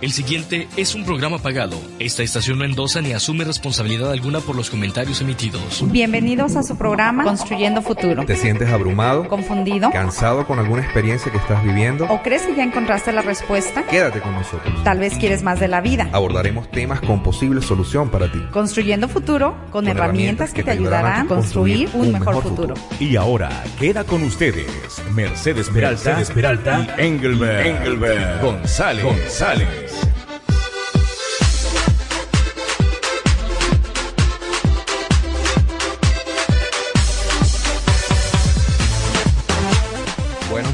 El siguiente es un programa pagado. Esta estación no endosa ni asume responsabilidad alguna por los comentarios emitidos. Bienvenidos a su programa Construyendo Futuro. ¿Te sientes abrumado? ¿Confundido? ¿Cansado con alguna experiencia que estás viviendo? ¿O crees que ya encontraste la respuesta? Quédate con nosotros. Tal vez quieres más de la vida. Abordaremos temas con posible solución para ti. Construyendo Futuro con, herramientas, que, te ayudarán a construir un, mejor, futuro. Y ahora queda con ustedes Mercedes Peralta, Mercedes Peralta y Engelbert, Engelbert González. González.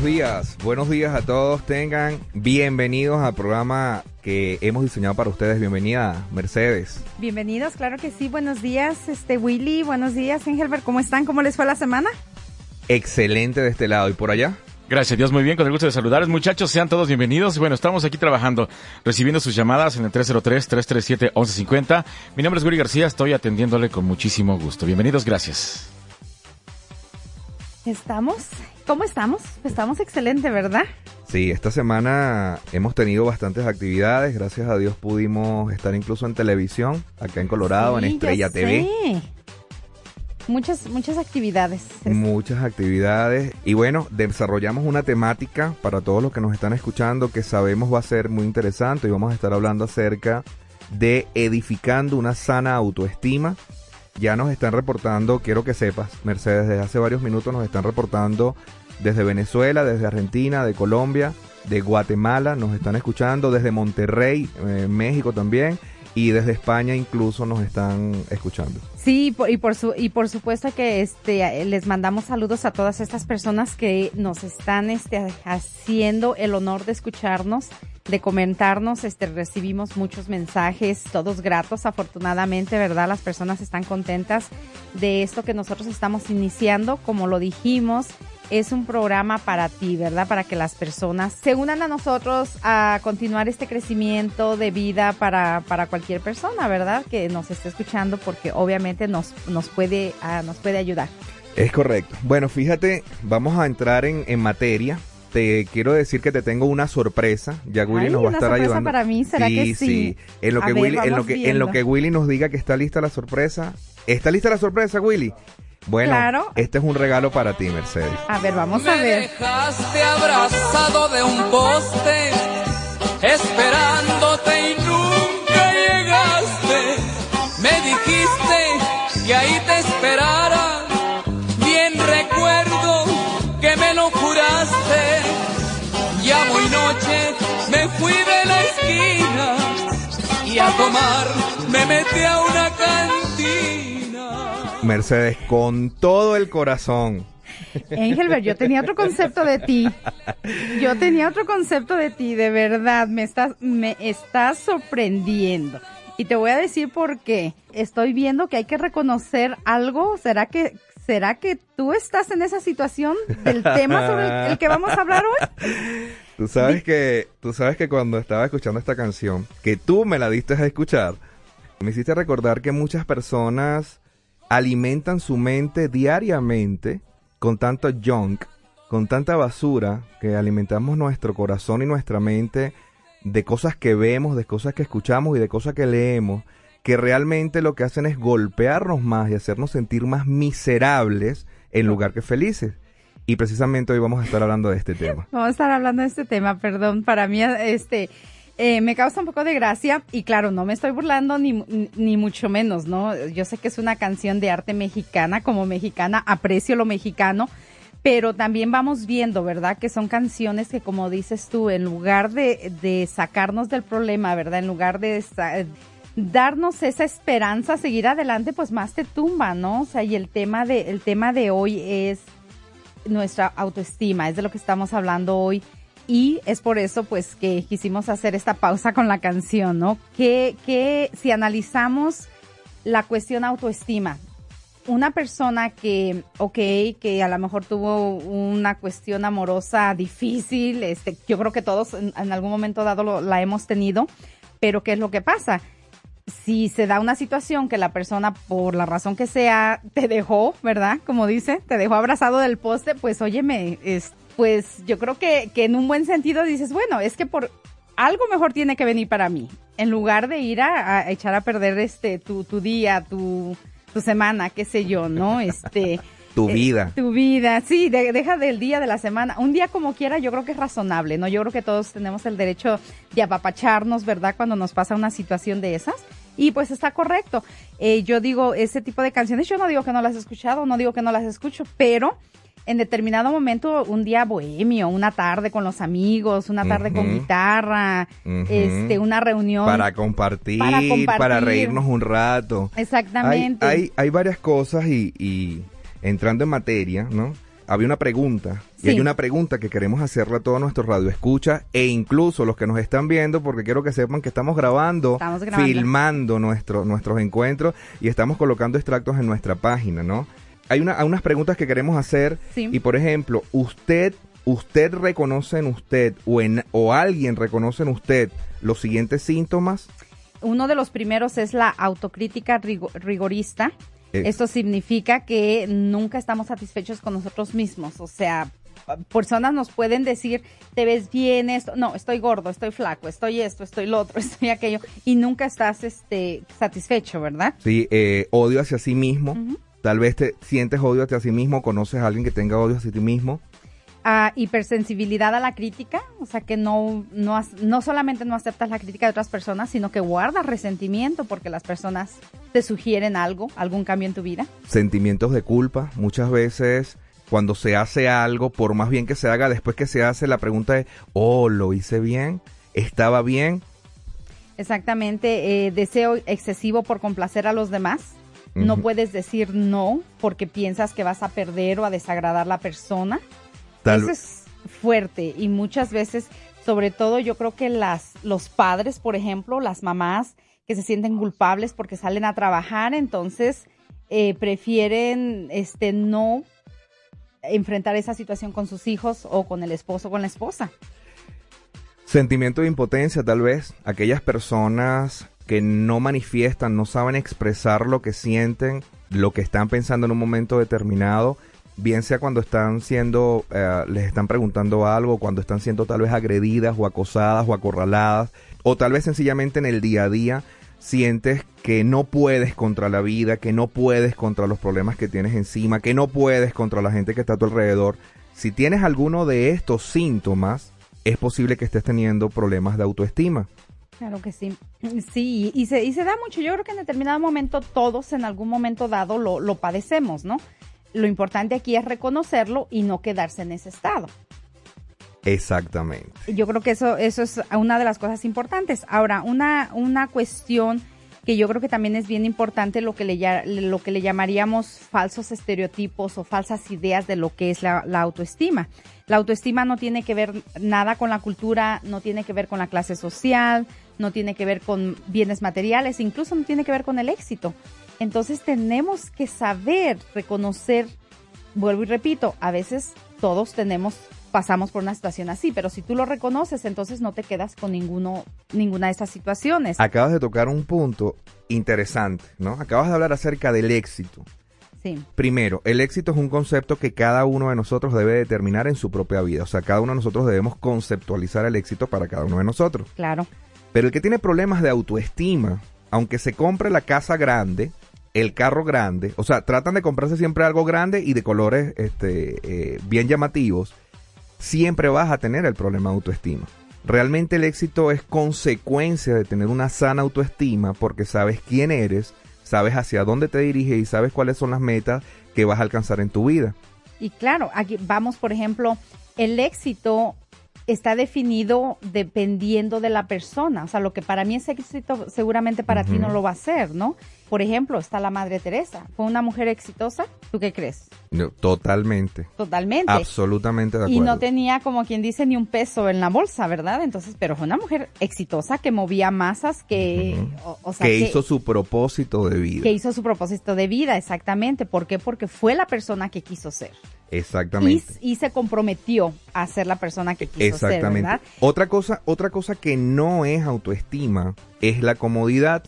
Días, buenos días a todos. Tengan bienvenidos al programa que hemos diseñado para ustedes. Bienvenida, Mercedes. Bienvenidos, claro que sí. Buenos días, este Willy. Buenos días, Engelbert. ¿Cómo están? ¿Cómo les fue la semana? Excelente de este lado. ¿Y por allá? Gracias Dios, muy bien, con el gusto de saludarles. Muchachos, sean todos bienvenidos. Bueno, estamos aquí trabajando, recibiendo sus llamadas en el 303-337-1150. Mi nombre es Willy García, estoy atendiéndole con muchísimo gusto. Bienvenidos, gracias. Estamos, ¿cómo estamos? Estamos excelente, ¿verdad? Sí, esta semana hemos tenido bastantes actividades. Gracias a Dios pudimos estar incluso en televisión, acá en Colorado, en Estrella TV. Muchas, muchas actividades. Muchas actividades. Y bueno, desarrollamos una temática para todos los que nos están escuchando que sabemos va a ser muy interesante y vamos a estar hablando acerca de edificando una sana autoestima. Ya nos están reportando, quiero que sepas, Mercedes, desde hace varios minutos nos están reportando desde Venezuela, desde Argentina, de Colombia, de Guatemala, nos están escuchando desde Monterrey, eh, México también y desde España incluso nos están escuchando. Sí, y por su y por supuesto que este les mandamos saludos a todas estas personas que nos están este haciendo el honor de escucharnos, de comentarnos, este recibimos muchos mensajes, todos gratos afortunadamente, ¿verdad? Las personas están contentas de esto que nosotros estamos iniciando, como lo dijimos, es un programa para ti, ¿verdad? Para que las personas se unan a nosotros a continuar este crecimiento de vida para, para cualquier persona, ¿verdad? Que nos esté escuchando porque obviamente nos, nos, puede, uh, nos puede ayudar. Es correcto. Bueno, fíjate, vamos a entrar en, en materia. Te quiero decir que te tengo una sorpresa. Ya Willy Ay, nos va a una estar sorpresa ayudando. para mí, ¿será que sí? En lo que ver, Willy, en lo que, en lo que Willy nos diga que está lista la sorpresa. ¿Está lista la sorpresa, Willy? Bueno, Claro. este es un regalo para ti, Mercedes. A ver, vamos a Me ver. dejaste abrazado de un poste, esperándote y nunca llegaste. Me dijiste que ahí te esperara. Bien recuerdo que me lo juraste. Ya muy noche me fui de la esquina y a tomar me metí a cantina. Mercedes, con todo el corazón. Engelbert, yo tenía otro concepto de ti. Yo tenía otro concepto de ti, de verdad. Me estás, me estás sorprendiendo. Y te voy a decir por qué. Estoy viendo que hay que reconocer algo. ¿Será que, será que tú estás en esa situación del tema sobre el, el que vamos a hablar hoy? Tú sabes que, tú sabes que cuando estaba escuchando esta canción, que tú me la diste a escuchar, me hiciste recordar que muchas personas alimentan su mente diariamente con tanto junk, con tanta basura, que alimentamos nuestro corazón y nuestra mente de cosas que vemos, de cosas que escuchamos y de cosas que leemos, que realmente lo que hacen es golpearnos más y hacernos sentir más miserables en lugar que felices. Y precisamente hoy vamos a estar hablando de este tema. Vamos a estar hablando de este tema, perdón. Para mí, este, eh, me causa un poco de gracia y claro, no me estoy burlando ni, ni mucho menos, ¿no? Yo sé que es una canción de arte mexicana, como mexicana aprecio lo mexicano, pero también vamos viendo, ¿verdad? Que son canciones que, como dices tú, en lugar de, de sacarnos del problema, ¿verdad? En lugar de darnos esa esperanza seguir adelante, pues más te tumba, ¿no? O sea, y el tema de, el tema de hoy es nuestra autoestima, es de lo que estamos hablando hoy. Y es por eso, pues, que quisimos hacer esta pausa con la canción, ¿no? Que, que si analizamos la cuestión autoestima, una persona que, ok, que a lo mejor tuvo una cuestión amorosa difícil, este, yo creo que todos en, algún momento dado la hemos tenido, pero ¿qué es lo que pasa? Si se da una situación que la persona, por la razón que sea, te dejó, ¿verdad? Como dice, te dejó abrazado del poste, pues óyeme, es, pues yo creo que, que en un buen sentido dices, bueno, es que por, algo mejor tiene que venir para mí. En lugar de ir a, a echar a perder este tu, tu día, tu, tu semana, qué sé yo, ¿no? Este tu eh, vida. tu vida, sí, de- deja del día de la semana. Un día como quiera, yo creo que es razonable, ¿no? Yo creo que todos tenemos el derecho de apapacharnos, ¿verdad? Cuando nos pasa una situación de esas. Y pues está correcto. Eh, yo digo, ese tipo de canciones, yo no digo que no las he escuchado, no digo que no las escucho, pero en determinado momento, un día bohemio, una tarde con los amigos, una tarde con guitarra, este, una reunión. Para compartir, Para para, compartir. reírnos un rato. Exactamente. Hay, hay, hay varias cosas y, y entrando en materia, ¿no? Había una pregunta y hay una pregunta que queremos hacerle a todos nuestros radioescuchas e incluso los que nos están viendo porque quiero que sepan que estamos grabando, Estamos grabando. filmando nuestro, nuestros encuentros y estamos colocando extractos en nuestra página, ¿no? Hay una, hay unas preguntas que queremos hacer Sí. y por ejemplo, usted, usted reconoce en usted o, en, o alguien reconoce en usted los siguientes síntomas. Uno de los primeros es la autocrítica rigo- rigorista. Eh. Esto significa que nunca estamos satisfechos con nosotros mismos. O sea, personas nos pueden decir, te ves bien esto, no, estoy gordo, estoy flaco, estoy esto, estoy lo otro, estoy aquello, y nunca estás este, satisfecho, ¿verdad? Sí, eh, odio hacia sí mismo. Ujú. Tal vez te sientes odio hacia sí mismo, conoces a alguien que tenga odio hacia ti mismo. Ah, hipersensibilidad a la crítica, o sea que no, no, no solamente no aceptas la crítica de otras personas, sino que guardas resentimiento porque las personas te sugieren algo, algún cambio en tu vida. Sentimientos de culpa. Muchas veces cuando se hace algo, por más bien que se haga, después que se hace, la pregunta es, oh, ¿lo hice bien? ¿Estaba bien? Exactamente, eh, deseo excesivo por complacer a los demás. No puedes decir no porque piensas que vas a perder o a desagradar a la persona. Tal- Eso es fuerte y muchas veces, sobre todo yo creo que las, los padres, por ejemplo, las mamás que se sienten culpables porque salen a trabajar, entonces eh, prefieren este no enfrentar esa situación con sus hijos o con el esposo o con la esposa. Sentimiento de impotencia, tal vez. Aquellas personas que no manifiestan, no saben expresar lo que sienten, lo que están pensando en un momento determinado, bien sea cuando están siendo, eh, les están preguntando algo, cuando están siendo tal vez agredidas o acosadas o acorraladas, o tal vez sencillamente en el día a día sientes que no puedes contra la vida, que no puedes contra los problemas que tienes encima, que no puedes contra la gente que está a tu alrededor. Si tienes alguno de estos síntomas, es posible que estés teniendo problemas de autoestima. Claro que sí. Sí, y se, y se da mucho. Yo creo que en determinado momento todos en algún momento dado lo, lo padecemos, ¿no? Lo importante aquí es reconocerlo y no quedarse en ese estado. Exactamente. Yo creo que eso, eso es una de las cosas importantes. Ahora, una, una cuestión que yo creo que también es bien importante lo que le, lo que le llamaríamos falsos estereotipos o falsas ideas de lo que es la, la autoestima. La autoestima no tiene que ver nada con la cultura, no tiene que ver con la clase social, no tiene que ver con bienes materiales, incluso no tiene que ver con el éxito. Entonces tenemos que saber reconocer, vuelvo y repito, a veces todos tenemos pasamos por una situación así, pero si tú lo reconoces, entonces no te quedas con ninguno, ninguna de estas situaciones. Acabas de tocar un punto interesante, ¿no? Acabas de hablar acerca del éxito. Sí, Primero, el éxito es un concepto que cada uno de nosotros debe determinar en su propia vida. O sea, cada uno de nosotros debemos conceptualizar el éxito para cada uno de nosotros. claro. Pero el que tiene problemas de autoestima, aunque se compre la casa grande, el carro grande, o sea, tratan de comprarse siempre algo grande y de colores este, eh, bien llamativos, siempre vas a tener el problema de autoestima. Realmente el éxito es consecuencia de tener una sana autoestima porque sabes quién eres, sabes hacia dónde te diriges y sabes cuáles son las metas que vas a alcanzar en tu vida. Y claro, aquí vamos, por ejemplo, el éxito está definido dependiendo de la persona. O sea, lo que para mí es éxito, seguramente para ti no lo va a ser, ¿no? Por ejemplo, está la Madre Teresa. ¿Fue una mujer exitosa? ¿Tú qué crees? No, totalmente, Totalmente. absolutamente de Y acuerdo. no tenía, como quien dice, ni un peso en la bolsa, ¿verdad? Entonces, pero fue una mujer exitosa que movía masas, que, Ujú. o, o sea, que hizo su propósito de vida. que hizo su propósito de vida, exactamente. ¿Por qué? Porque fue la persona que quiso ser. Y, Exactamente. y se comprometió a ser la persona que quiso ser, Exactamente. ¿verdad? Otra cosa, otra cosa que no es autoestima es la comodidad.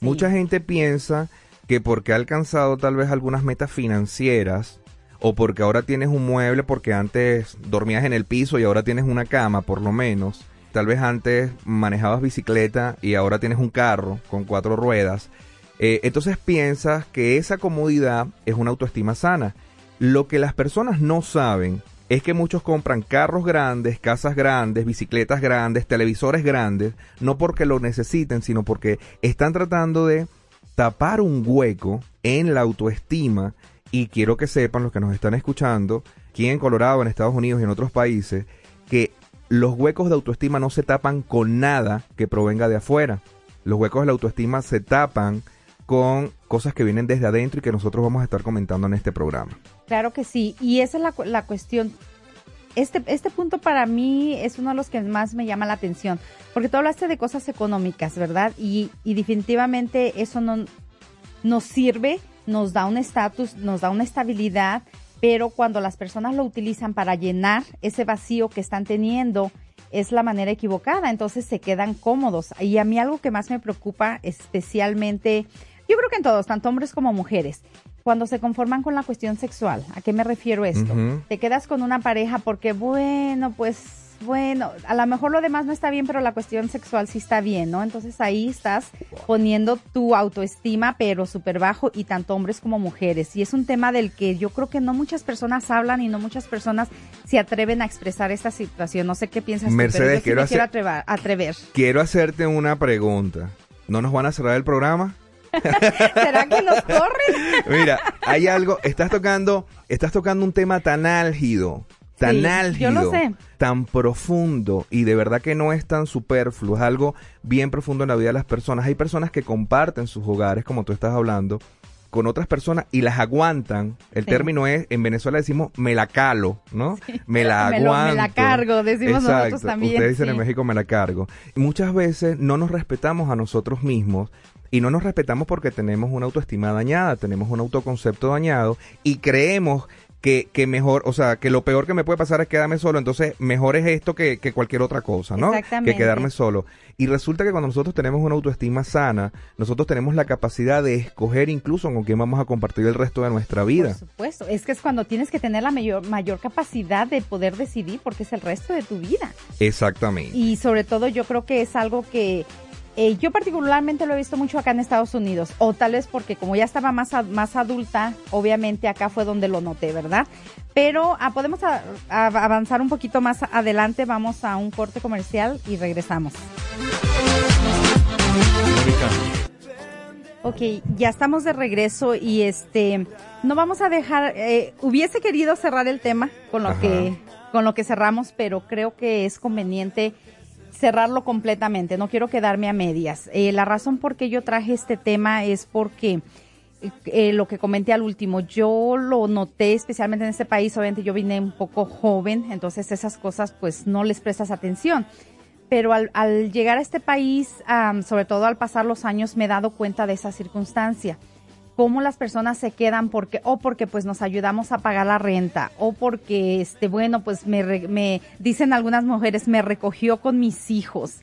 Mucha gente piensa que porque ha alcanzado tal vez algunas metas financieras o porque ahora tienes un mueble porque antes dormías en el piso y ahora tienes una cama por lo menos, tal vez antes manejabas bicicleta y ahora tienes un carro con cuatro ruedas, eh, entonces piensas que esa comodidad es una autoestima sana. Lo que las personas no saben es que muchos compran carros grandes, casas grandes, bicicletas grandes, televisores grandes, no porque lo necesiten, sino porque están tratando de tapar un hueco en la autoestima y quiero que sepan los que nos están escuchando, aquí en Colorado, en Estados Unidos y en otros países, que los huecos de autoestima no se tapan con nada que provenga de afuera. Los huecos de la autoestima se tapan con cosas que vienen desde adentro y que nosotros vamos a estar comentando en este programa. Claro que sí, y esa es la, la cuestión. Este, este punto para mí es uno de los que más me llama la atención, porque tú hablaste de cosas económicas, ¿verdad? Y, y definitivamente eso no nos sirve, nos da un estatus, nos da una estabilidad, pero cuando las personas lo utilizan para llenar ese vacío que están teniendo, es la manera equivocada, entonces se quedan cómodos. Y a mí algo que más me preocupa especialmente yo creo que en todos, tanto hombres como mujeres, cuando se conforman con la cuestión sexual, ¿a qué me refiero esto? Te quedas con una pareja porque, bueno, pues bueno, a lo mejor lo demás no está bien, pero la cuestión sexual sí está bien, ¿no? Entonces ahí estás poniendo tu autoestima, pero súper bajo, y tanto hombres como mujeres. Y es un tema del que yo creo que no muchas personas hablan y no muchas personas se atreven a expresar esta situación. No sé qué piensas Mercedes, tú, pero yo quiero, quiero atrever. Quiero hacerte una pregunta. ¿No nos van a cerrar el programa? ¿Será que nos corren? Mira, hay algo, estás tocando, estás tocando un tema tan álgido, tan álgido, tan profundo y de verdad que no es tan superfluo, es algo bien profundo en la vida de las personas. Hay personas que comparten sus hogares, como tú estás hablando, con otras personas y las aguantan. El término es, en Venezuela decimos, me la calo, ¿no? Me la aguanto. me, la cargo, decimos nosotros también. Ustedes dicen en México, me la cargo. muchas veces no nos respetamos a nosotros mismos y no nos respetamos porque tenemos una autoestima dañada, tenemos un autoconcepto dañado y creemos que, que, mejor, o sea, que lo peor que me puede pasar es quedarme solo, entonces mejor es esto que, que cualquier otra cosa, ¿no? Que quedarme solo. Y resulta que cuando nosotros tenemos una autoestima sana, nosotros tenemos la capacidad de escoger incluso con quién vamos a compartir el resto de nuestra vida. Por supuesto, es que es cuando tienes que tener la mayor, mayor capacidad de poder decidir porque es el resto de tu vida. Exactamente. Y sobre todo yo creo que es algo que eh, yo particularmente lo he visto mucho acá en Estados Unidos, o tal vez porque como ya estaba más, más adulta, obviamente acá fue donde lo noté, ¿verdad? Pero ah, podemos avanzar un poquito más adelante, vamos a un corte comercial y regresamos. Ok, ya estamos de regreso y este, no vamos a dejar, eh, hubiese querido cerrar el tema con lo que, con lo que cerramos, pero creo que es conveniente cerrarlo completamente, no quiero quedarme a medias. Eh, la razón por qué yo traje este tema es porque eh, lo que comenté al último, yo lo noté especialmente en este país, obviamente yo vine un poco joven, entonces esas cosas pues no les prestas atención. Pero al, llegar a este país, sobre todo al pasar los años, me he dado cuenta de esa circunstancia cómo las personas se quedan porque o porque pues nos ayudamos a pagar la renta o porque este bueno pues me, me dicen algunas mujeres me recogió con mis hijos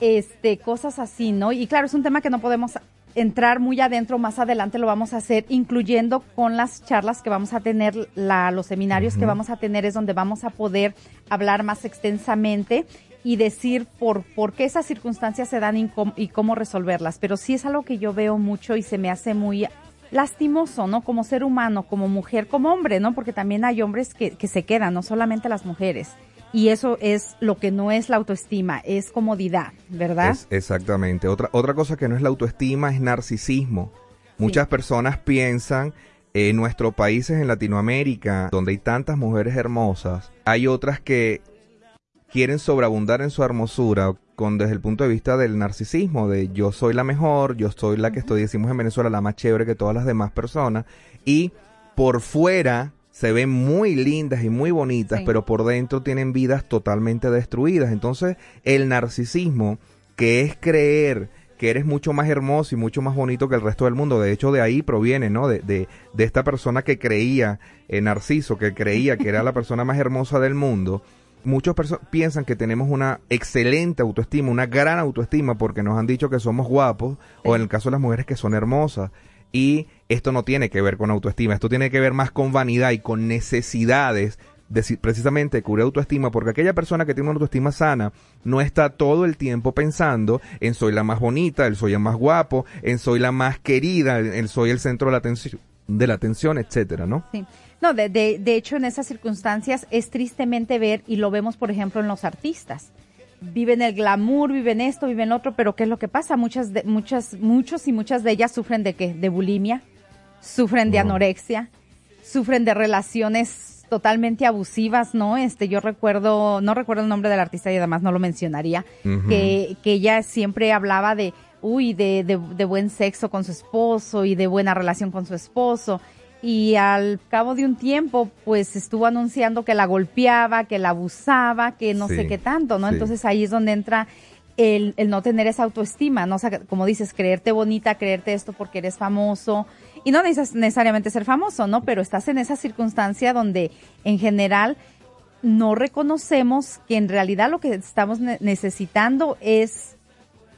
este cosas así no y claro es un tema que no podemos entrar muy adentro más adelante lo vamos a hacer incluyendo con las charlas que vamos a tener la, los seminarios que vamos a tener es donde vamos a poder hablar más extensamente y decir por, por qué esas circunstancias se dan y cómo, y cómo resolverlas. Pero sí es algo que yo veo mucho y se me hace muy lastimoso, ¿no? Como ser humano, como mujer, como hombre, ¿no? Porque también hay hombres que, que se quedan, no solamente las mujeres. Y eso es lo que no es la autoestima, es comodidad, ¿verdad? exactamente. Otra, otra cosa que no es la autoestima es narcisismo. Muchas personas piensan en nuestros países en Latinoamérica, donde hay tantas mujeres hermosas, hay otras que quieren sobreabundar en su hermosura con desde el punto de vista del narcisismo, de yo soy la mejor, yo soy la que estoy, decimos en Venezuela, la más chévere que todas las demás personas, y por fuera se ven muy lindas y muy bonitas, pero por dentro tienen vidas totalmente destruidas. Entonces, el narcisismo, que es creer que eres mucho más hermoso y mucho más bonito que el resto del mundo. De hecho, de ahí proviene, ¿no? De, de, de esta persona que creía, eh, Narciso, que creía que era la persona más hermosa del mundo muchos piensan que tenemos una excelente autoestima, una gran autoestima porque nos han dicho que somos guapos o en el caso de las mujeres que son hermosas. Y esto no tiene que ver con autoestima, esto tiene que ver más con vanidad y con necesidades precisamente cubrir autoestima, porque aquella persona que tiene una autoestima sana no está todo el tiempo pensando en soy la más bonita, el soy el más guapo, en soy la más querida, en soy el centro de la atención, de la atención, etcétera, ¿no? Sí. No, de, de, de hecho, en esas circunstancias es tristemente ver, y lo vemos, por ejemplo, en los artistas viven el glamour, viven esto, viven otro, pero ¿qué es lo que pasa? Muchas, de, muchas, muchos y muchas de ellas sufren de qué? De bulimia, sufren de anorexia, sufren de relaciones totalmente abusivas, ¿no? Este, yo recuerdo, no recuerdo el nombre del artista y además no lo mencionaría, que, que ella siempre hablaba de, uy, de, de, de buen sexo con su esposo y de buena relación con su esposo y al cabo de un tiempo pues estuvo anunciando que la golpeaba, que la abusaba, que no sé qué tanto, ¿no? Entonces ahí es donde entra el, el, no tener esa autoestima, ¿no? O sea, como dices, creerte bonita, creerte esto porque eres famoso y no necesitas necesariamente ser famoso, ¿no? Pero estás en esa circunstancia donde en general no reconocemos que en realidad lo que estamos necesitando es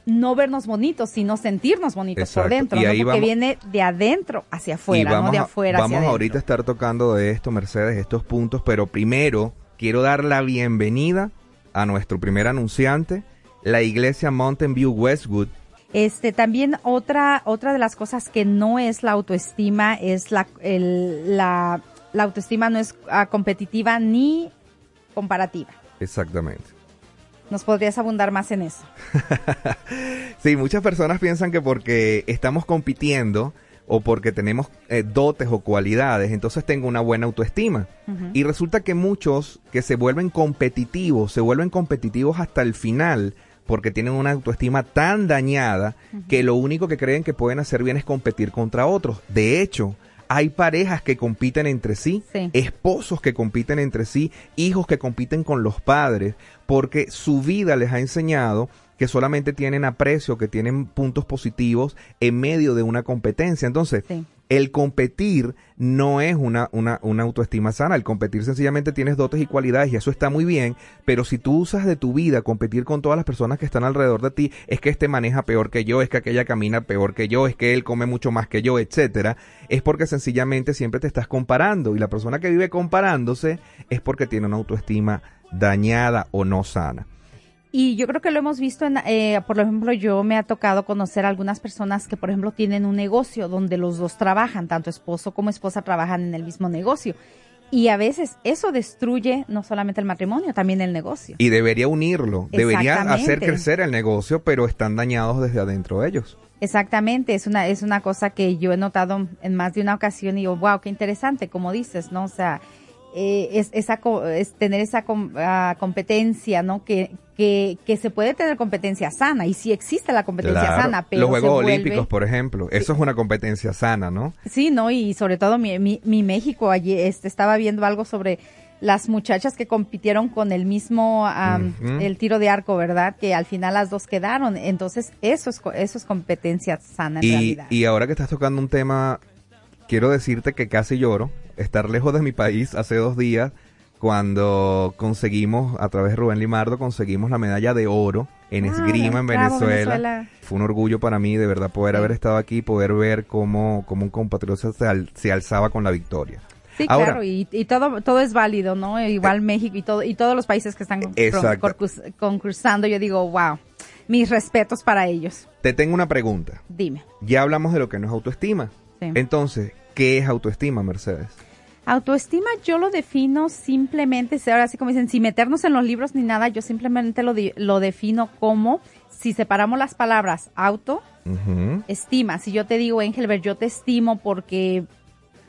no vernos bonitos, sino sentirnos bonitos por dentro, y ¿no? porque viene de adentro hacia afuera, no de afuera vamos hacia ahorita a estar tocando de esto, Mercedes, estos puntos, pero primero quiero dar la bienvenida a nuestro primer anunciante, la iglesia Mountain View Westwood. Este, también otra, otra de las cosas que no es la autoestima es la, el, la, la autoestima no es uh, competitiva ni comparativa. Exactamente. ¿Nos podrías abundar más en eso? sí, muchas personas piensan que porque estamos compitiendo o porque tenemos eh, dotes o cualidades, entonces tengo una buena autoestima. Y resulta que muchos que se vuelven competitivos, se vuelven competitivos hasta el final, porque tienen una autoestima tan dañada que lo único que creen que pueden hacer bien es competir contra otros. De hecho, hay parejas que compiten entre sí, esposos que compiten entre sí, hijos que compiten con los padres, porque su vida les ha enseñado que solamente tienen aprecio, que tienen puntos positivos en medio de una competencia. Entonces, el competir no es una, una, una, autoestima sana. El competir sencillamente tienes dotes y cualidades y eso está muy bien, pero si tú usas de tu vida competir con todas las personas que están alrededor de ti, es que este maneja peor que yo, es que aquella camina peor que yo, es que él come mucho más que yo, etcétera, es porque sencillamente siempre te estás comparando y la persona que vive comparándose es porque tiene una autoestima dañada o no sana. Y yo creo que lo hemos visto, en, eh, por ejemplo, yo me ha tocado conocer algunas personas que, por ejemplo, tienen un negocio donde los dos trabajan, tanto esposo como esposa trabajan en el mismo negocio. Y a veces eso destruye no solamente el matrimonio, también el negocio. Y debería unirlo, debería hacer crecer el negocio, pero están dañados desde adentro de ellos. Exactamente, es una, es una cosa que yo he notado en más de una ocasión y digo, wow, qué interesante, como dices, ¿no? O sea, eh, es, esa, es tener esa ah, competencia, ¿no? Que, que, que, se puede tener competencia sana y sí existe la competencia sana, pero los Juegos Olímpicos, por ejemplo, eso es una competencia sana, ¿no? Sí, no y sobre todo mi, mi, mi México allí este, estaba viendo algo sobre las muchachas que compitieron con el mismo el tiro de arco, ¿verdad? Que al final las dos quedaron. Entonces, eso es eso es competencia sana en y, realidad. Y ahora que estás tocando un tema quiero decirte que casi lloro estar lejos de mi país hace dos días cuando conseguimos, a través de Rubén Limardo, conseguimos la medalla de oro en esgrima en Venezuela. Fue un orgullo para mí de verdad poder haber estado aquí, poder ver cómo, cómo un compatriota se, alzaba con la victoria. Sí, claro, y, todo todo es válido, ¿no? Igual eh, México y todo y todos los países que están concursando, yo digo, wow, mis respetos para ellos. Te tengo una pregunta. Dime. Ya hablamos de lo que no es autoestima. Entonces, ¿qué es autoestima, Mercedes? Autoestima yo lo defino simplemente, ahora sí como dicen, sin meternos en los libros ni nada, yo simplemente lo, lo defino como si separamos las palabras auto, estima. Si yo te digo, Engelbert, yo te estimo porque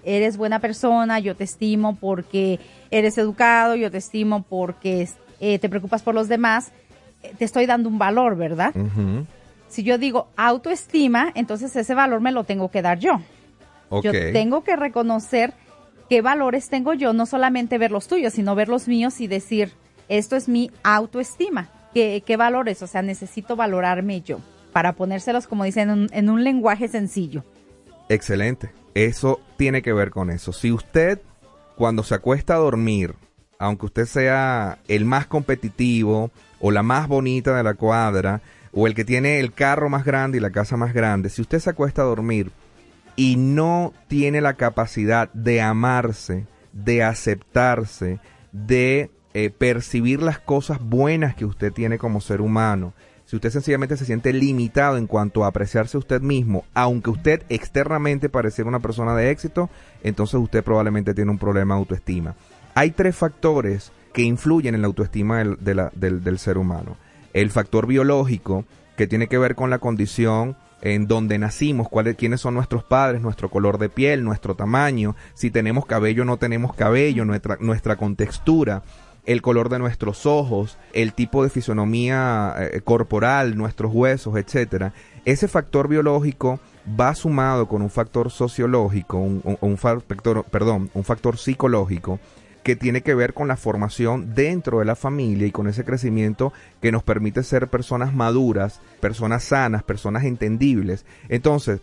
eres buena persona, yo te estimo porque eres educado, yo te estimo porque eh, te preocupas por los demás, eh, te estoy dando un valor, ¿verdad? Si yo digo autoestima, entonces ese valor me lo tengo que dar yo. Yo tengo que reconocer qué valores tengo yo, no solamente ver los tuyos, sino ver los míos y decir, esto es mi autoestima. ¿Qué, qué valores? O sea, necesito valorarme yo para ponérselos, como dicen, en un, en un lenguaje sencillo. Excelente. Eso tiene que ver con eso. Si usted, cuando se acuesta a dormir, aunque usted sea el más competitivo o la más bonita de la cuadra, o el que tiene el carro más grande y la casa más grande, si usted se acuesta a dormir y no tiene la capacidad de amarse, de aceptarse, de eh, percibir las cosas buenas que usted tiene como ser humano. Si usted sencillamente se siente limitado en cuanto a apreciarse usted mismo, aunque usted externamente pareciera una persona de éxito, entonces usted probablemente tiene un problema de autoestima. Hay tres factores que influyen en la autoestima del, del ser humano. El factor biológico, que tiene que ver con la condición en donde nacimos, cuáles, quiénes son nuestros padres, nuestro color de piel, nuestro tamaño, si tenemos cabello o no tenemos cabello, nuestra, contextura, el color de nuestros ojos, el tipo de fisonomía eh, corporal, nuestros huesos, etcétera. Ese factor biológico va sumado con un factor sociológico, un factor, perdón, un factor psicológico que tiene que ver con la formación dentro de la familia y con ese crecimiento que nos permite ser personas maduras, personas sanas, personas entendibles. Entonces,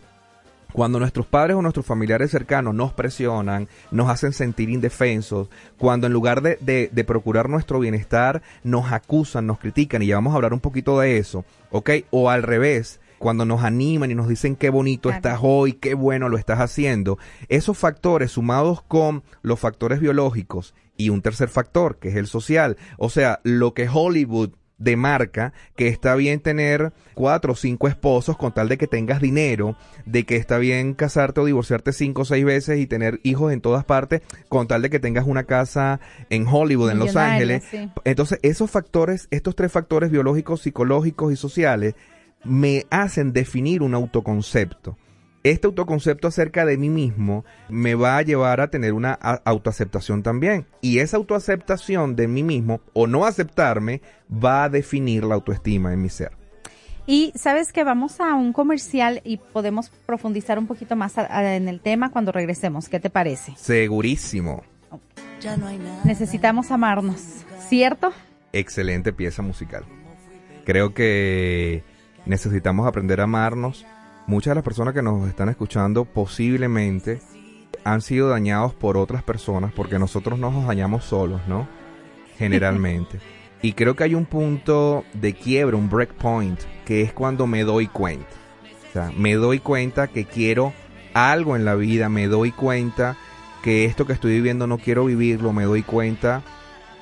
cuando nuestros padres o nuestros familiares cercanos nos presionan, nos hacen sentir indefensos, cuando en lugar de, de, procurar nuestro bienestar nos acusan, nos critican, y ya vamos a hablar un poquito de eso, ¿ok? O al revés, cuando nos animan y nos dicen qué bonito estás hoy, qué bueno lo estás haciendo, esos factores sumados con los factores biológicos y un tercer factor, que es el social, o sea, lo que Hollywood demarca que está bien tener cuatro o cinco esposos con tal de que tengas dinero, de que está bien casarte o divorciarte cinco o seis veces y tener hijos en todas partes con tal de que tengas una casa en Hollywood, en Los Ángeles. Entonces, esos factores, estos tres factores biológicos, psicológicos y sociales, me hacen definir un autoconcepto. Este autoconcepto acerca de mí mismo me va a llevar a tener una autoaceptación también. Y esa autoaceptación de mí mismo o no aceptarme va a definir la autoestima en mi ser. Y sabes que vamos a un comercial y podemos profundizar un poquito más en el tema cuando regresemos. ¿Qué te parece? Segurísimo. Necesitamos amarnos, ¿cierto? Excelente pieza musical. Creo que necesitamos aprender a amarnos. Muchas de las personas que nos están escuchando posiblemente han sido dañados por otras personas porque nosotros no nos dañamos solos, ¿no? Generalmente. y creo que hay un punto de quiebra, un breakpoint, que es cuando me doy cuenta. O sea, me doy cuenta que quiero algo en la vida, me doy cuenta que esto que estoy viviendo no quiero vivirlo, me doy cuenta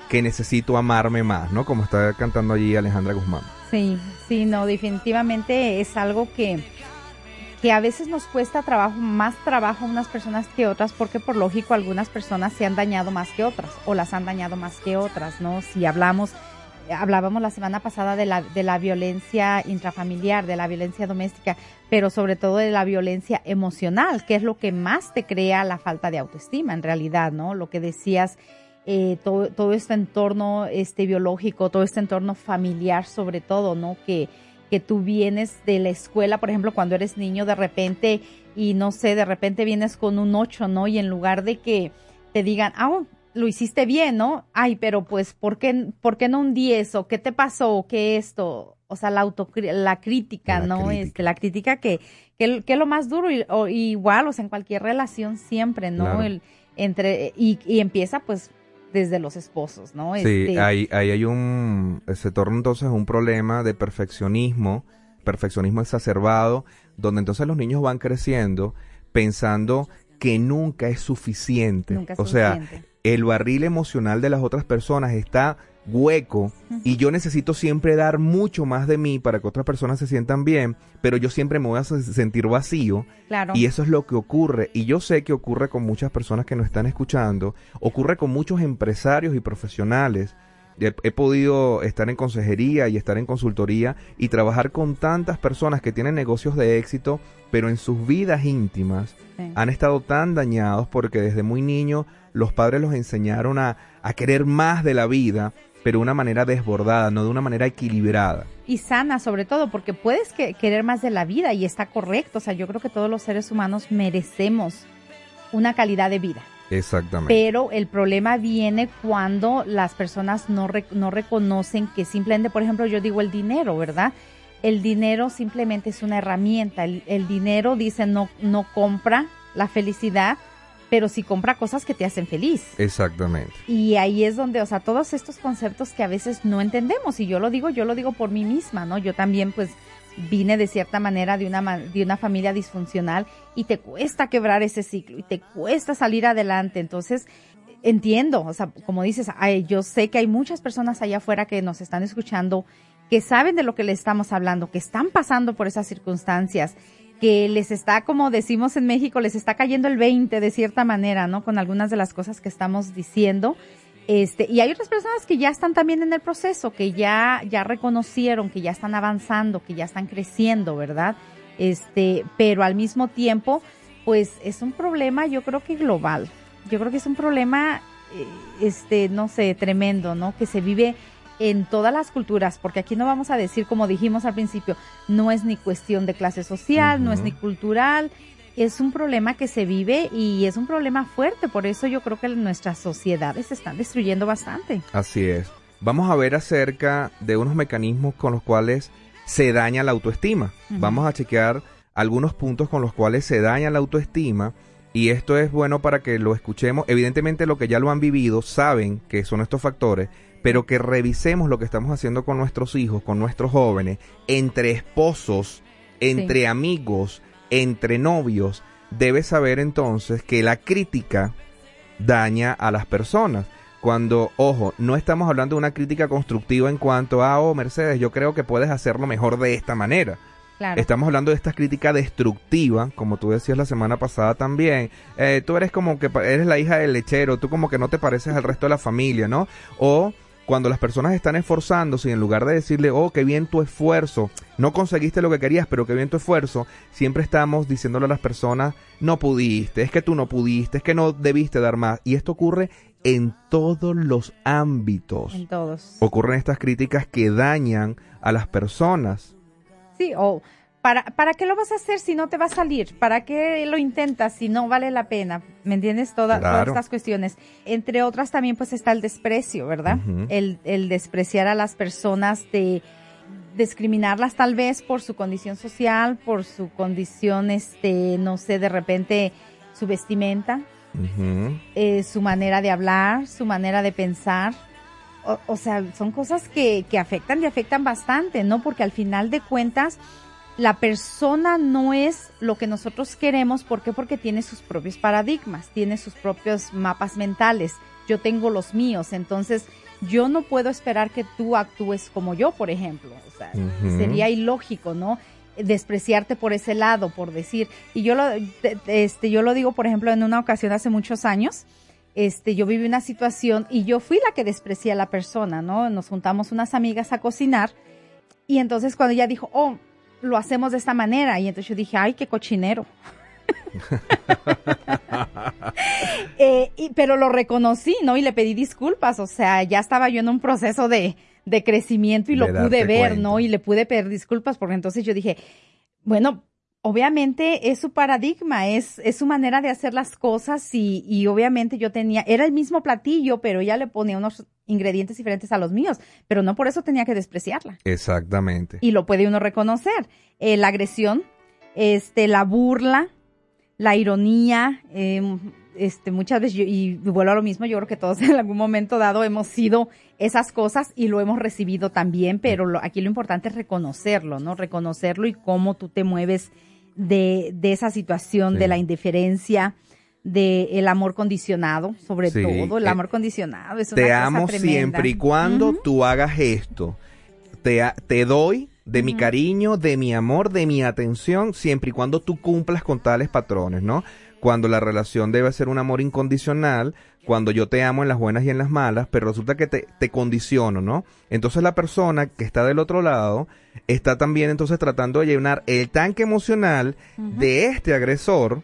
que necesito amarme más, ¿no? Como está cantando allí Alejandra Guzmán. Sí, sí, no, definitivamente es algo que, que a veces nos cuesta trabajo, más trabajo a unas personas que otras, porque por lógico algunas personas se han dañado más que otras o las han dañado más que otras, ¿no? Si hablamos, hablábamos la semana pasada de la, de la violencia intrafamiliar, de la violencia doméstica, pero sobre todo de la violencia emocional, que es lo que más te crea la falta de autoestima en realidad, ¿no? Lo que decías eh, todo, todo este entorno este, biológico, todo este entorno familiar sobre todo, ¿no? Que, que tú vienes de la escuela, por ejemplo, cuando eres niño de repente y no sé, de repente vienes con un 8, ¿no? Y en lugar de que te digan, ah, lo hiciste bien, ¿no? Ay, pero pues, ¿por qué, ¿por qué no un 10? ¿O qué te pasó? ¿O qué esto? O sea, la auto, la crítica, ¿no? Este, la crítica que, que, que, es lo más duro, o, igual, o sea, en cualquier relación siempre, ¿no? El, entre, y, y empieza pues desde los esposos, ¿no? Sí, este, ahí, ahí hay un, se torna entonces un problema de perfeccionismo, perfeccionismo exacerbado, donde entonces los niños van creciendo pensando que nunca es suficiente. Nunca es o sea, el barril emocional de las otras personas está hueco y yo necesito siempre dar mucho más de mí para que otras personas se sientan bien, pero yo siempre me voy a sentir vacío. Claro. Y eso es lo que ocurre. Y yo sé que ocurre con muchas personas que nos están escuchando, ocurre con muchos empresarios y profesionales. He, he, podido estar en consejería y estar en consultoría y trabajar con tantas personas que tienen negocios de éxito, pero en sus vidas íntimas han estado tan dañados porque desde muy niño los padres los enseñaron a, a querer más de la vida pero de una manera desbordada, no de una manera equilibrada. Y sana sobre todo, porque puedes querer más de la vida y está correcto. O sea, yo creo que todos los seres humanos merecemos una calidad de vida. Exactamente. Pero el problema viene cuando las personas no, no reconocen que simplemente, por ejemplo, yo digo el dinero, ¿verdad? El dinero simplemente es una herramienta. El, el dinero dice no, no compra la felicidad, pero si compra cosas que te hacen feliz. Exactamente. Y ahí es donde, o sea, todos estos conceptos que a veces no entendemos, y yo lo digo, yo lo digo por mí misma, ¿no? Yo también, pues, vine de cierta manera de una, de una familia disfuncional y te cuesta quebrar ese ciclo y te cuesta salir adelante. Entonces, entiendo, o sea, como dices, ay, yo sé que hay muchas personas allá afuera que nos están escuchando, que saben de lo que les estamos hablando, que están pasando por esas circunstancias, que les está, como decimos en México, les está cayendo el 20 de cierta manera, ¿no? Con algunas de las cosas que estamos diciendo. Este, y hay otras personas que ya están también en el proceso, que ya, ya reconocieron, que ya están avanzando, que ya están creciendo, ¿verdad? Este, pero al mismo tiempo, pues es un problema, yo creo que global. Yo creo que es un problema, eh, este, no sé, tremendo, ¿no? Que se vive en todas las culturas, porque aquí no vamos a decir, como dijimos al principio, no es ni cuestión de clase social, no es ni cultural, es un problema que se vive y es un problema fuerte, por eso yo creo que nuestras sociedades se están destruyendo bastante. Así es. Vamos a ver acerca de unos mecanismos con los cuales se daña la autoestima. Vamos a chequear algunos puntos con los cuales se daña la autoestima y esto es bueno para que lo escuchemos. Evidentemente lo que ya lo han vivido saben que son estos factores, pero que revisemos lo que estamos haciendo con nuestros hijos, con nuestros jóvenes, entre esposos, entre amigos, entre novios. Debes saber entonces que la crítica daña a las personas. Cuando, ojo, no estamos hablando de una crítica constructiva en cuanto a, oh, Mercedes, yo creo que puedes hacerlo mejor de esta manera. Estamos hablando de esta crítica destructiva, como tú decías la semana pasada también. Eh, tú eres como que eres la hija del lechero, tú como que no te pareces al resto de la familia, ¿no? O cuando las personas están esforzándose y en lugar de decirle, oh, qué bien tu esfuerzo, no conseguiste lo que querías, pero qué bien tu esfuerzo, siempre estamos diciéndole a las personas, no pudiste, es que tú no pudiste, es que no debiste dar más. Y esto ocurre en todos los ámbitos. En todos. Ocurren estas críticas que dañan a las personas. Sí, o ¿Para, ¿Para qué lo vas a hacer si no te va a salir? ¿Para qué lo intentas si no vale la pena? ¿Me entiendes? todas estas cuestiones. Entre otras también pues está el desprecio, ¿verdad? el, el despreciar a las personas, de discriminarlas tal vez por su condición social, por su condición, este, no sé, de repente su vestimenta, eh, su manera de hablar, su manera de pensar. O, o sea, son cosas que, que afectan y afectan bastante, ¿no? Porque al final de cuentas la persona no es lo que nosotros queremos. ¿Por qué? Porque tiene sus propios paradigmas, tiene sus propios mapas mentales. Yo tengo los míos. Entonces, yo no puedo esperar que tú actúes como yo, por ejemplo. O sea, sería ilógico, ¿no? despreciarte por ese lado, por decir. Y yo lo, este, yo lo digo, por ejemplo, en una ocasión hace muchos años, este, yo viví una situación y yo fui la que desprecié a la persona, ¿no? Nos juntamos unas amigas a cocinar y entonces cuando ella dijo, oh, lo hacemos de esta manera. Y entonces yo dije, ay, qué cochinero. Eh, pero lo reconocí, ¿no? Y le pedí disculpas. O sea, ya estaba yo en un proceso de, de crecimiento y lo pude ver, ¿no? Y le pude pedir disculpas porque entonces yo dije, bueno, obviamente es su paradigma, es, es su manera de hacer las cosas y, y obviamente yo tenía, era el mismo platillo, pero ella le ponía unos ingredientes diferentes a los míos, pero no por eso tenía que despreciarla. Exactamente. Y lo puede uno reconocer. Eh, la agresión, este, la burla, la ironía, em, este, muchas veces, y vuelvo a lo mismo, yo creo que todos en algún momento dado hemos sido esas cosas y lo hemos recibido también, pero aquí lo importante es reconocerlo, ¿no? Reconocerlo y cómo tú te mueves de, de esa situación, de la indiferencia, de el amor condicionado, sobre todo, el eh, amor condicionado. Es te amo siempre y cuando tú hagas esto. Te, te doy de mi cariño, de mi amor, de mi atención, siempre y cuando tú cumplas con tales patrones, ¿no? Cuando la relación debe ser un amor incondicional, cuando yo te amo en las buenas y en las malas, pero resulta que te, te condiciono, ¿no? Entonces la persona que está del otro lado está también entonces tratando de llenar el tanque emocional de este agresor,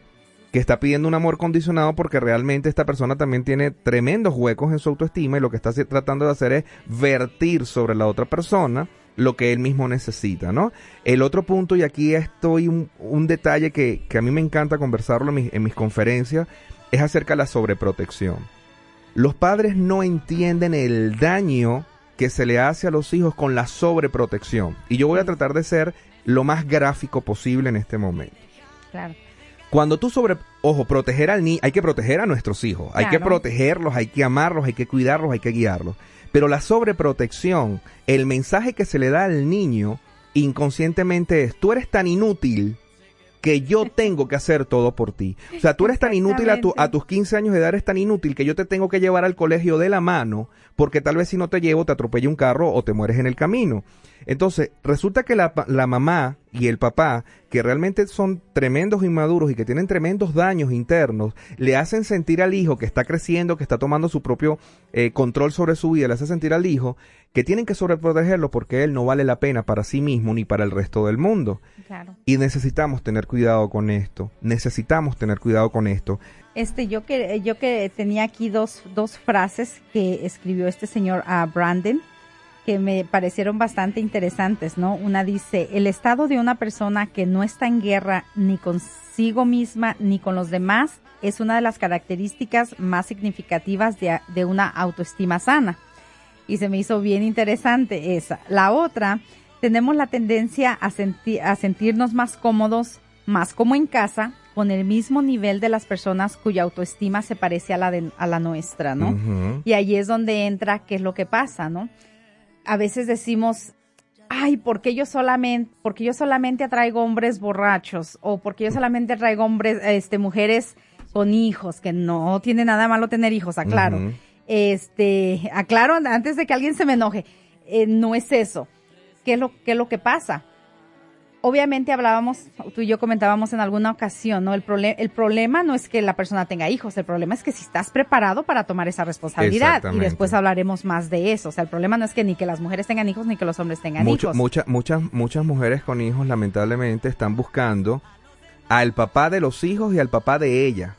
que está pidiendo un amor condicionado porque realmente esta persona también tiene tremendos huecos en su autoestima y lo que está tratando de hacer es vertir sobre la otra persona lo que él mismo necesita, ¿no? El otro punto, y aquí estoy un, un detalle que, que, a mí me encanta conversarlo en mis, en mis conferencias, es acerca de la sobreprotección. Los padres no entienden el daño que se le hace a los hijos con la sobreprotección. Y yo voy a tratar de ser lo más gráfico posible en este momento. Claro. Cuando tú sobre, ojo, proteger al niño, hay que proteger a nuestros hijos, hay que protegerlos, hay que amarlos, hay que cuidarlos, hay que guiarlos. Pero la sobreprotección, el mensaje que se le da al niño inconscientemente es, tú eres tan inútil que yo tengo que hacer todo por ti. O sea, tú eres tan inútil a, tu, a tus 15 años de edad, eres tan inútil que yo te tengo que llevar al colegio de la mano, porque tal vez si no te llevo te atropella un carro o te mueres en el camino. Entonces, resulta que la, la, mamá y el papá, que realmente son tremendos inmaduros y que tienen tremendos daños internos, le hacen sentir al hijo que está creciendo, que está tomando su propio eh, control sobre su vida, le hace sentir al hijo que tienen que sobreprotegerlo porque él no vale la pena para sí mismo ni para el resto del mundo. Claro. Y necesitamos tener cuidado con esto, necesitamos tener cuidado con esto. Este, yo que, yo que tenía aquí dos, dos frases que escribió este señor a Brandon que me parecieron bastante interesantes, ¿no? Una dice, el estado de una persona que no está en guerra ni consigo misma ni con los demás es una de las características más significativas de, de una autoestima sana. Y se me hizo bien interesante esa. La otra, tenemos la tendencia a, a sentirnos más cómodos, más como en casa, con el mismo nivel de las personas cuya autoestima se parece a la, de, a la nuestra, ¿no? Y ahí es donde entra qué es lo que pasa, ¿no? a veces decimos, ay, ¿por qué yo solamente, porque yo solamente atraigo hombres borrachos? O porque yo solamente atraigo hombres, este, mujeres con hijos, que no tiene nada malo tener hijos, aclaro. Este, aclaro antes de que alguien se me enoje. Eh, no es eso. ¿Qué es lo, qué es lo que pasa? obviamente hablábamos, tú y yo comentábamos en alguna ocasión, ¿no? El, el problema no es que la persona tenga hijos, el problema es que si estás preparado para tomar esa responsabilidad. Y después hablaremos más de eso. O sea, el problema no es que ni que las mujeres tengan hijos ni que los hombres tengan hijos. Muchas, muchas, muchas mujeres con hijos lamentablemente están buscando al papá de los hijos y al papá de ella.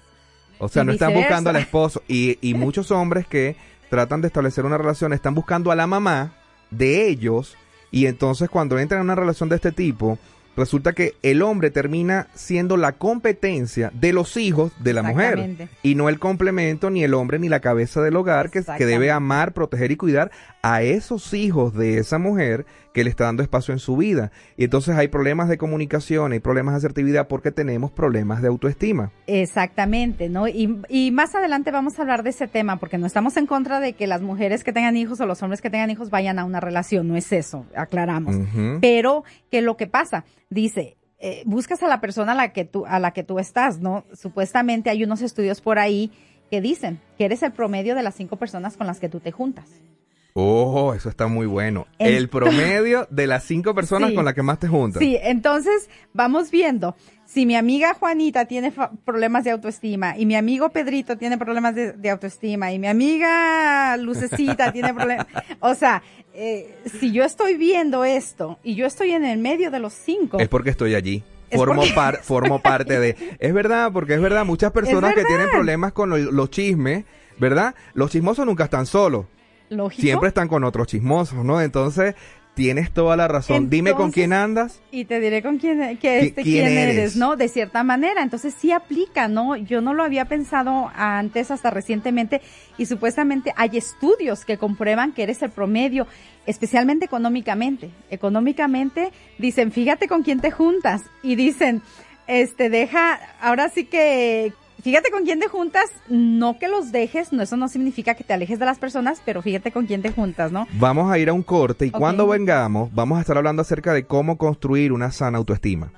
O sea, no están buscando al esposo. Y, y muchos hombres que tratan de establecer una relación están buscando a la mamá de ellos. Y entonces cuando entran en una relación de este tipo, resulta que el hombre termina siendo la competencia de los hijos de la mujer y no el complemento ni el hombre ni la cabeza del hogar que, que, debe amar, proteger y cuidar a esos hijos de esa mujer que le está dando espacio en su vida. Y entonces hay problemas de comunicación, hay problemas de asertividad porque tenemos problemas de autoestima. Exactamente, ¿no? Y, y más adelante vamos a hablar de ese tema porque no estamos en contra de que las mujeres que tengan hijos o los hombres que tengan hijos vayan a una relación, no es eso, aclaramos. Pero, ¿qué es lo que pasa? Dice, eh, buscas a la persona a la que tú a la que tú estás, ¿no? Supuestamente hay unos estudios por ahí que dicen que eres el promedio de las cinco personas con las que tú te juntas. Oh, eso está muy bueno. el promedio de las cinco personas con las que más te juntas. Sí, entonces vamos viendo. Si mi amiga Juanita tiene problemas de autoestima y mi amigo Pedrito tiene problemas de, autoestima y mi amiga Lucecita tiene problemas, o sea, eh, si yo estoy viendo esto y yo estoy en el medio de los cinco. Es porque estoy allí. Formo, formo parte de... Es verdad, porque es verdad, muchas personas que tienen problemas con los chismes, ¿verdad? Los chismosos nunca están solos siempre están con otros chismosos, ¿no? Entonces, tienes toda la razón. Dime con quién andas. Y te diré con quién, que este, quién, eres? ¿no? De cierta manera. Entonces sí aplica, ¿no? Yo no lo había pensado antes hasta recientemente y supuestamente hay estudios que comprueban que eres el promedio, especialmente económicamente. Económicamente dicen, fíjate con quién te juntas y dicen, este, deja, ahora sí que fíjate con quién te juntas, no que los dejes, no eso no significa que te alejes de las personas, pero fíjate con quién te juntas, ¿no? Vamos a ir a un corte y cuando vengamos vamos a estar hablando acerca de cómo construir una sana autoestima.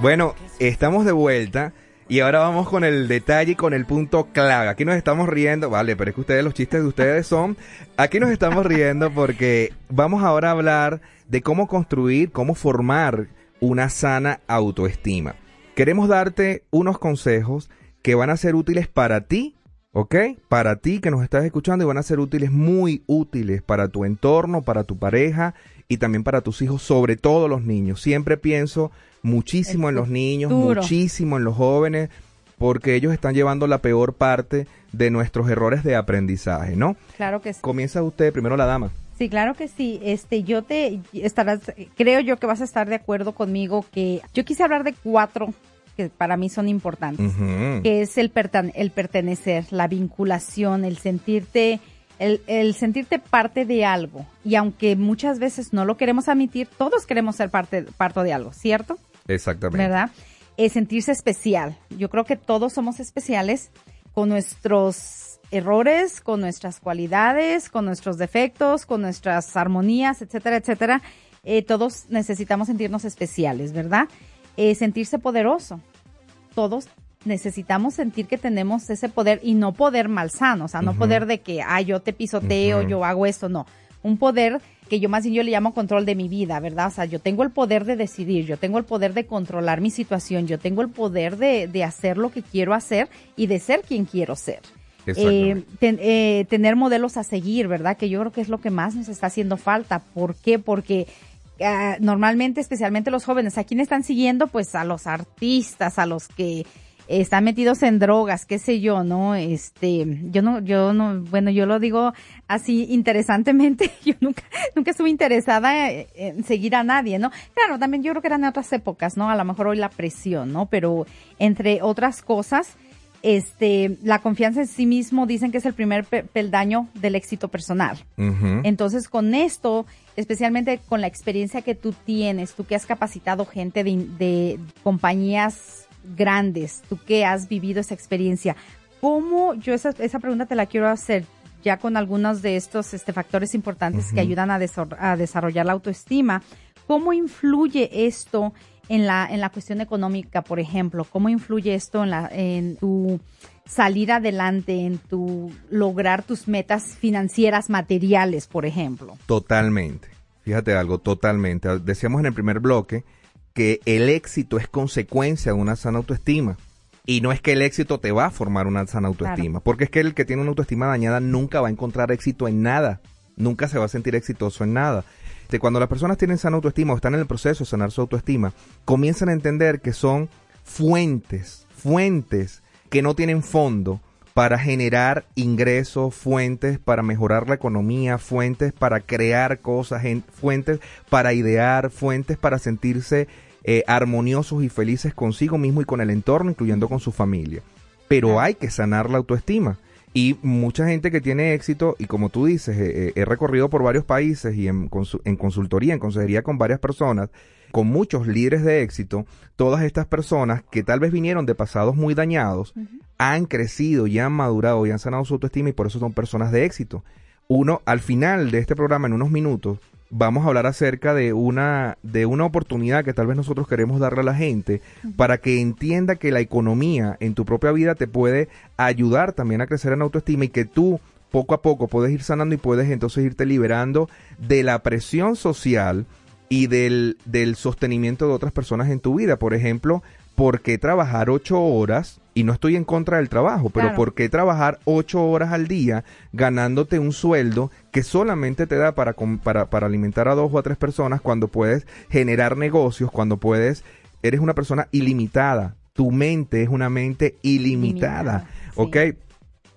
Bueno, estamos de vuelta. Y ahora vamos con el detalle y con el punto clave. Aquí nos estamos riendo, vale, pero es que ustedes, los chistes de ustedes son, aquí nos estamos riendo porque vamos ahora a hablar de cómo construir, cómo formar una sana autoestima. Queremos darte unos consejos que van a ser útiles para ti, ¿ok? Para ti que nos estás escuchando y van a ser útiles, muy útiles para tu entorno, para tu pareja y también para tus hijos, sobre todo los niños. Siempre pienso muchísimo en los niños, muchísimo en los jóvenes, porque ellos están llevando la peor parte de nuestros errores de aprendizaje, ¿no? Claro que sí. Comienza usted, primero la dama. Sí, claro que sí. Este, yo te estarás, creo yo que vas a estar de acuerdo conmigo que yo quise hablar de cuatro que para mí son importantes, que es el, el pertenecer, la vinculación, el sentirte, el, sentirte parte de algo. Y aunque muchas veces no lo queremos admitir, todos queremos ser parte, parte de algo, ¿cierto? Exactamente. ¿Verdad? Es sentirse especial. Yo creo que todos somos especiales con nuestros errores, con nuestras cualidades, con nuestros defectos, con nuestras armonías, etcétera, etcétera. Eh, todos necesitamos sentirnos especiales, ¿verdad? Eh, sentirse poderoso. Todos necesitamos sentir que tenemos ese poder y no poder malsano, o sea, no poder de que, ah, yo te pisoteo, yo hago esto, no. Un poder que yo más bien yo le llamo control de mi vida, ¿verdad? O sea, yo tengo el poder de decidir, yo tengo el poder de controlar mi situación, yo tengo el poder de, de hacer lo que quiero hacer y de ser quien quiero ser. Eh, eh, tener modelos a seguir, ¿verdad? Que yo creo que es lo que más nos está haciendo falta. ¿Por qué? Porque ah, normalmente, especialmente los jóvenes, ¿a quién están siguiendo? Pues a los artistas, a los que están metidos en drogas, qué sé yo, ¿no? Este, yo no, yo no, bueno, yo lo digo así interesantemente, yo nunca, nunca estuve interesada en seguir a nadie, ¿no? Claro, también yo creo que eran otras épocas, ¿no? A lo mejor hoy la presión, ¿no? Pero entre otras cosas, este, la confianza en sí mismo dicen que es el primer peldaño del éxito personal. Entonces, con esto, especialmente con la experiencia que tú tienes, tú que has capacitado gente de, de compañías grandes, tú que has vivido esa experiencia, ¿cómo, yo esa, esa pregunta te la quiero hacer ya con algunos de estos este, factores importantes que ayudan a, a, desarrollar la autoestima, ¿cómo influye esto en la, en la cuestión económica, por ejemplo? ¿Cómo influye esto en, la, en tu salir adelante, en tu lograr tus metas financieras materiales, por ejemplo? Totalmente. Fíjate algo, totalmente. Decíamos en el primer bloque que el éxito es consecuencia de una sana autoestima. Y no es que el éxito te va a formar una sana autoestima, porque es que el que tiene una autoestima dañada nunca va a encontrar éxito en nada, nunca se va a sentir exitoso en nada. De cuando las personas tienen sana autoestima o están en el proceso de sanar su autoestima, comienzan a entender que son fuentes, fuentes que no tienen fondo para generar ingresos, fuentes para mejorar la economía, fuentes para crear cosas, fuentes para idear, fuentes para sentirse eh, armoniosos y felices consigo mismo y con el entorno, incluyendo con su familia. Pero hay que sanar la autoestima. Y mucha gente que tiene éxito, y como tú dices, eh, eh, he recorrido por varios países y en, en consultoría, en consejería con varias personas, con muchos líderes de éxito, todas estas personas que tal vez vinieron de pasados muy dañados, han crecido y han madurado y han sanado su autoestima y por eso son personas de éxito. Uno, al final de este programa, en unos minutos, vamos a hablar acerca de una, de una oportunidad que tal vez nosotros queremos darle a la gente para que entienda que la economía en tu propia vida te puede ayudar también a crecer en autoestima y que tú poco a poco puedes ir sanando y puedes entonces irte liberando de la presión social y del, del sostenimiento de otras personas en tu vida. Por ejemplo, ¿por qué trabajar ocho horas? Y no estoy en contra del trabajo, pero ¿por qué trabajar ocho horas al día ganándote un sueldo que solamente te da para, para, para alimentar a dos o a tres personas cuando puedes generar negocios, cuando puedes, eres una persona ilimitada? Tu mente es una mente ilimitada, ¿ok?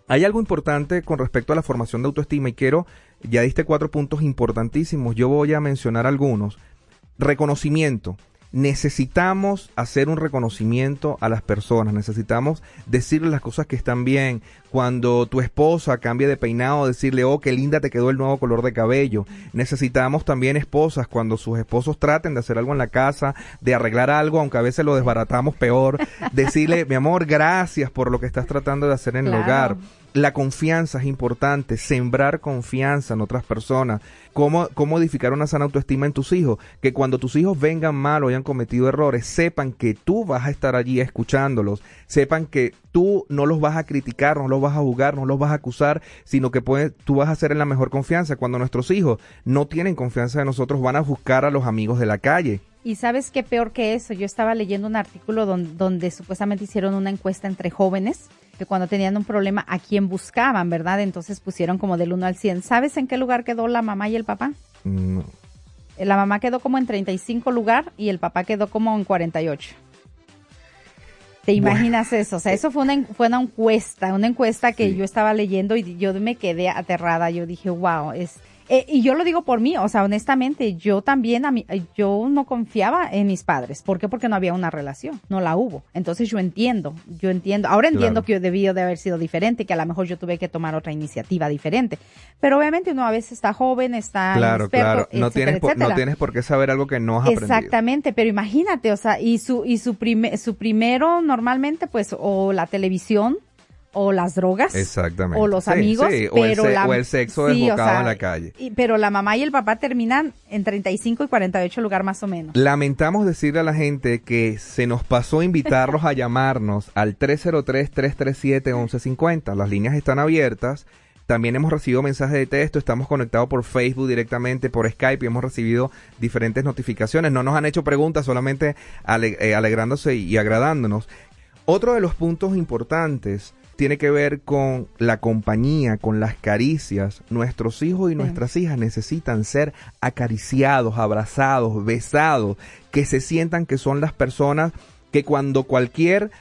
Hay algo importante con respecto a la formación de autoestima y quiero, ya diste cuatro puntos importantísimos, yo voy a mencionar algunos. Reconocimiento necesitamos hacer un reconocimiento a las personas, necesitamos decirle las cosas que están bien. Cuando tu esposa cambie de peinado, decirle, oh, qué linda te quedó el nuevo color de cabello. Necesitamos también esposas, cuando sus esposos traten de hacer algo en la casa, de arreglar algo, aunque a veces lo desbaratamos peor, decirle, mi amor, gracias por lo que estás tratando de hacer en el hogar. La confianza es importante, sembrar confianza en otras personas. ¿Cómo, ¿Cómo edificar una sana autoestima en tus hijos? Que cuando tus hijos vengan mal o hayan cometido errores, sepan que tú vas a estar allí escuchándolos, sepan que tú no los vas a criticar, no los vas a jugar, no los vas a acusar, sino que tú vas a ser en la mejor confianza. Cuando nuestros hijos no tienen confianza en nosotros, van a buscar a los amigos de la calle. Y sabes qué peor que eso, yo estaba leyendo un artículo donde supuestamente hicieron una encuesta entre jóvenes que cuando tenían un problema a quién buscaban, ¿verdad? Entonces pusieron como del 1 al 100. ¿Sabes en qué lugar quedó la mamá y el papá? No. La mamá quedó como en 35 lugar y el papá quedó como en 48. ¿Te imaginas eso? O sea, eso fue una, fue una encuesta, una encuesta que yo estaba leyendo y yo me quedé aterrada. Yo dije, wow, es, eh, y yo lo digo por mí, o sea, honestamente, yo también, a mí, yo no confiaba en mis padres. ¿Por qué? Porque no había una relación, no la hubo. Entonces yo entiendo, yo entiendo. Ahora entiendo que yo debía de haber sido diferente, que a lo mejor yo tuve que tomar otra iniciativa diferente. Pero obviamente uno a veces está joven, está claro, claro. No tienes, por, no tienes por qué saber algo que no has aprendido. Exactamente, pero imagínate, o sea, y su, y su, su primero normalmente, pues, o la televisión, o las drogas Exactamente. o los Sí, amigos, sí, o el pero la, o el sexo sí, o desbocado sea, en la calle. y- pero la mamá y el papá terminan en 35 y 48 lugar más o menos. Lamentamos decirle a la gente que se nos pasó invitarlos a llamarnos al 303-337-1150. Las líneas están abiertas. También hemos recibido mensajes de texto, estamos conectados por Facebook directamente, por Skype y hemos recibido diferentes notificaciones. No nos han hecho preguntas, solamente ale- eh, alegrándose y, y agradándonos. Otro de los puntos importantes tiene que ver con la compañía, con las caricias. Nuestros hijos y nuestras hijas necesitan ser acariciados, abrazados, besados, que se sientan que son las personas que cuando cualquier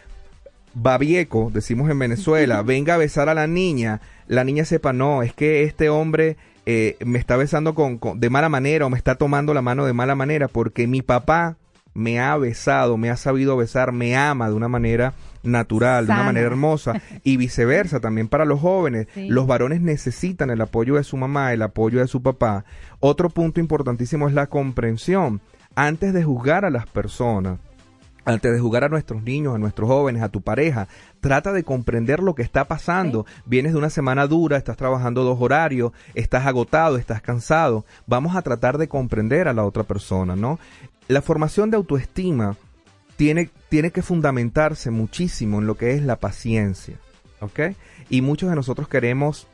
babieco, decimos en Venezuela, venga a besar a la niña, la niña sepa, no, es que este hombre eh, me está besando con, con- de mala manera o me está tomando la mano de mala manera porque mi papá me ha besado, me ha sabido besar, me ama de una manera natural, de una manera hermosa y viceversa también para los jóvenes. Sí. Los varones necesitan el apoyo de su mamá, el apoyo de su papá. Otro punto importantísimo es la comprensión. Antes de juzgar a las personas, antes de jugar a nuestros niños, a nuestros jóvenes, a tu pareja, trata de comprender lo que está pasando. Vienes de una semana dura, estás trabajando dos horarios, estás agotado, estás cansado. Vamos a tratar de comprender a la otra persona, ¿no? La formación de autoestima tiene, tiene que fundamentarse muchísimo en lo que es la paciencia, ¿ok? Y muchos de nosotros queremos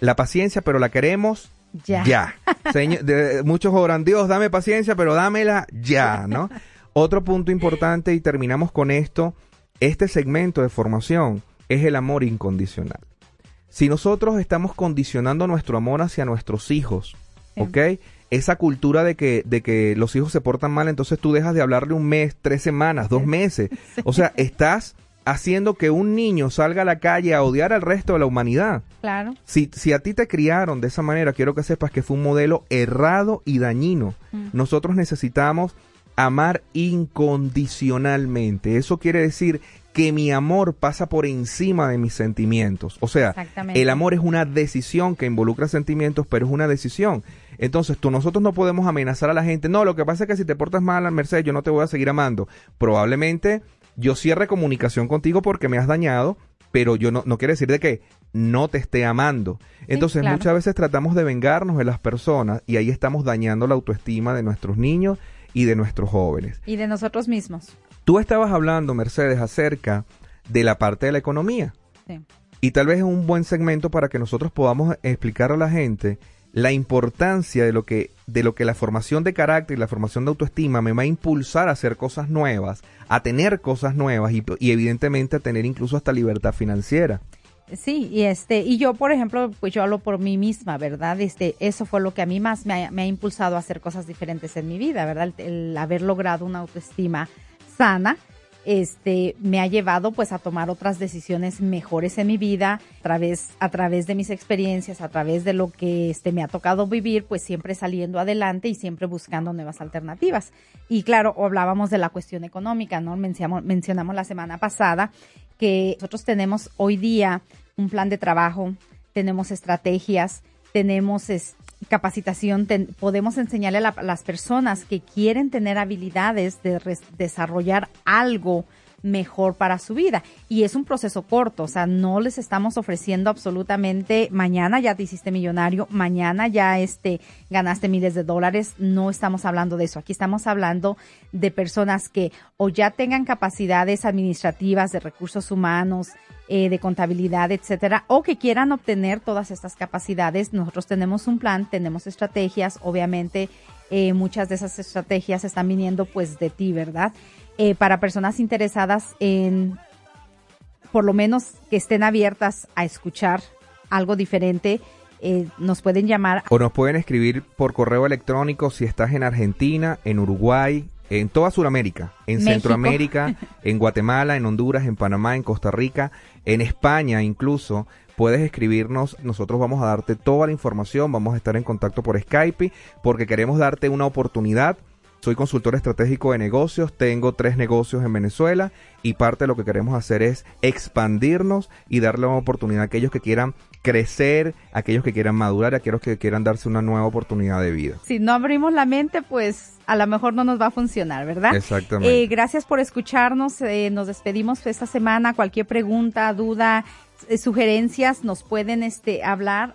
la paciencia, pero la queremos Ya. ya. Señor- de- muchos oran, Dios, dame paciencia, pero dámela ya, ¿no? Otro punto importante y terminamos con esto, este segmento de formación es el amor incondicional. Si nosotros estamos condicionando nuestro amor hacia nuestros hijos, Sí. ¿ok? Esa cultura de que, de que los hijos se portan mal, entonces tú dejas de hablarle un mes, tres semanas, dos meses. O sea, estás haciendo que un niño salga a la calle a odiar al resto de la humanidad. Claro. Si, si a ti te criaron de esa manera, quiero que sepas que fue un modelo errado y dañino. Nosotros necesitamos amar incondicionalmente. Eso quiere decir que mi amor pasa por encima de mis sentimientos. O sea, el amor es una decisión que involucra sentimientos, pero es una decisión. Entonces, tú, nosotros no podemos amenazar a la gente. No, lo que pasa es que si te portas mal, Mercedes, yo no te voy a seguir amando. Probablemente yo cierre comunicación contigo porque me has dañado, pero yo no, no quiere decir de que no te esté amando. Entonces, claro. muchas veces tratamos de vengarnos de las personas y ahí estamos dañando la autoestima de nuestros niños y de nuestros jóvenes. Y de nosotros mismos. Tú estabas hablando, Mercedes, acerca de la parte de la economía. Sí. Y tal vez es un buen segmento para que nosotros podamos explicar a la gente la importancia de lo que de lo que la formación de carácter y la formación de autoestima me va a impulsar a hacer cosas nuevas, a tener cosas nuevas y, evidentemente a tener incluso hasta libertad financiera. Sí, y este, y yo, por ejemplo, pues yo hablo por mí misma, ¿verdad? Este, eso fue lo que a mí más me ha, me ha impulsado a hacer cosas diferentes en mi vida, ¿verdad? El haber logrado una autoestima sana, este, me ha llevado pues a tomar otras decisiones mejores en mi vida, a través, a través de mis experiencias, a través de lo que este me ha tocado vivir, pues siempre saliendo adelante y siempre buscando nuevas alternativas. Y claro, hablábamos de la cuestión económica, ¿no? Mencionamos, la semana pasada que nosotros tenemos hoy día un plan de trabajo, tenemos estrategias, tenemos es- capacitación, ten- podemos enseñarle a, la- las personas que quieren tener habilidades de desarrollar algo mejor para su vida. Y es un proceso corto, o sea, no les estamos ofreciendo absolutamente mañana ya te hiciste millonario, mañana ya este ganaste miles de dólares, no estamos hablando de eso. Aquí estamos hablando de personas que o ya tengan capacidades administrativas, de recursos humanos, eh, de contabilidad, etcétera, o que quieran obtener todas estas capacidades. Nosotros tenemos un plan, tenemos estrategias, obviamente eh, muchas de esas estrategias están viniendo pues de ti, ¿verdad? Eh, para personas interesadas en, por lo menos que estén abiertas a escuchar algo diferente, eh, nos pueden llamar O nos pueden escribir por correo electrónico si estás en Argentina, en Uruguay, en toda Sudamérica, en México. Centroamérica, en Guatemala, en Honduras, en Panamá, en Costa Rica, en España incluso. Puedes escribirnos, nosotros vamos a darte toda la información, vamos a estar en contacto por Skype porque queremos darte una oportunidad. Soy consultor estratégico de negocios, tengo tres negocios en Venezuela y parte de lo que queremos hacer es expandirnos y darle una oportunidad a aquellos que quieran crecer, a aquellos que quieran madurar, a aquellos que quieran darse una nueva oportunidad de vida. si no abrimos la mente, pues a lo mejor no nos va a funcionar, ¿verdad? Exactamente. Eh, gracias por escucharnos. eh, nos despedimos esta semana. Cualquier pregunta, duda, eh, sugerencias nos pueden este hablar